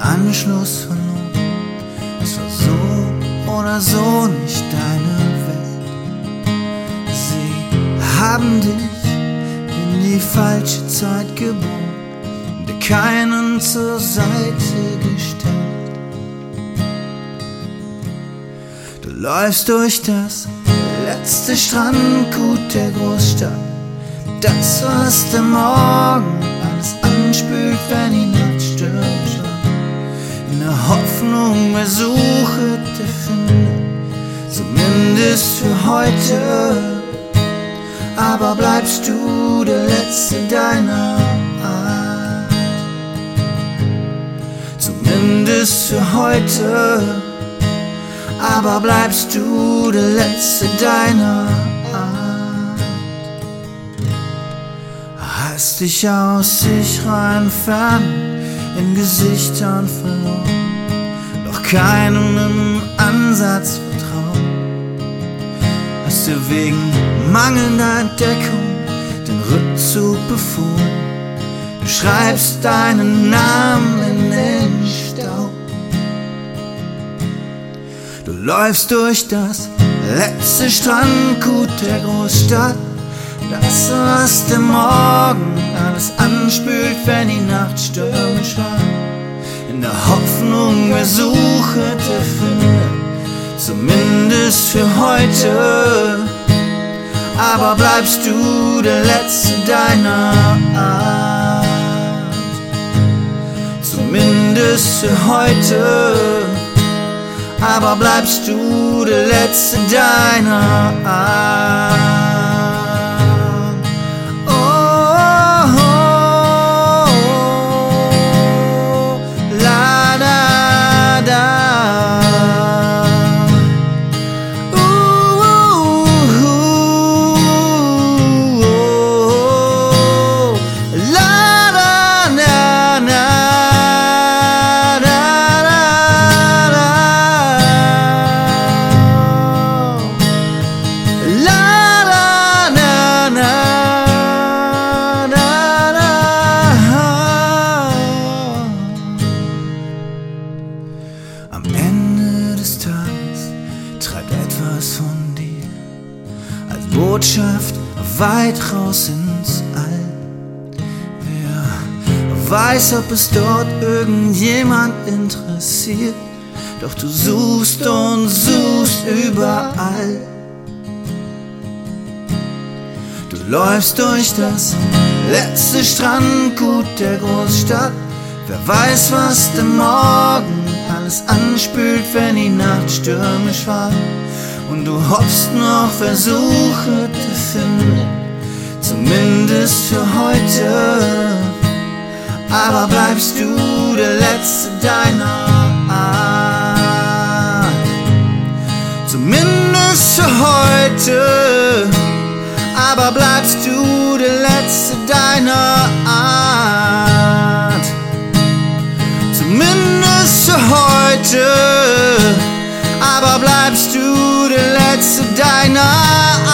Anschluss von Not. Es war so oder so nicht deine Welt. Sie haben dich in die falsche Zeit geboren, dir keinen zur Seite gestellt. Du läufst durch das letzte Strandgut der Großstadt. Das, was der Morgen zumindest für heute. Aber bleibst du der Letzte deiner Art, zumindest für heute. Aber bleibst du der Letzte deiner Art. Hast dich aus sich rein entfernt in Gesichtern verloren, doch keinem im Ansatz vertraut. Dir wegen mangelnder Entdeckung den Rückzug befohlen. Du schreibst deinen Namen in den Staub. Du läufst durch das letzte Strandgut der Großstadt. Das, was der Morgen alles anspült, wenn die Nacht stürmisch war. In der Hoffnung, wer suche, der findet, zumindest für heute. Aber bleibst du der Letzte deiner Art, zumindest für heute. Aber bleibst du der Letzte deiner Art. Botschaft weit raus ins All. Wer weiß, ob es dort irgendjemand interessiert, doch du suchst und suchst überall. Du läufst durch das letzte Strandgut der Großstadt. Wer weiß, was der Morgen alles anspült, wenn die Nacht stürmisch war und du hoffst noch Versuche zu finden, zumindest für heute. Aber bleibst du der Letzte deiner Art, zumindest für heute. Aber bleibst du der Letzte deiner Art, zumindest für heute aber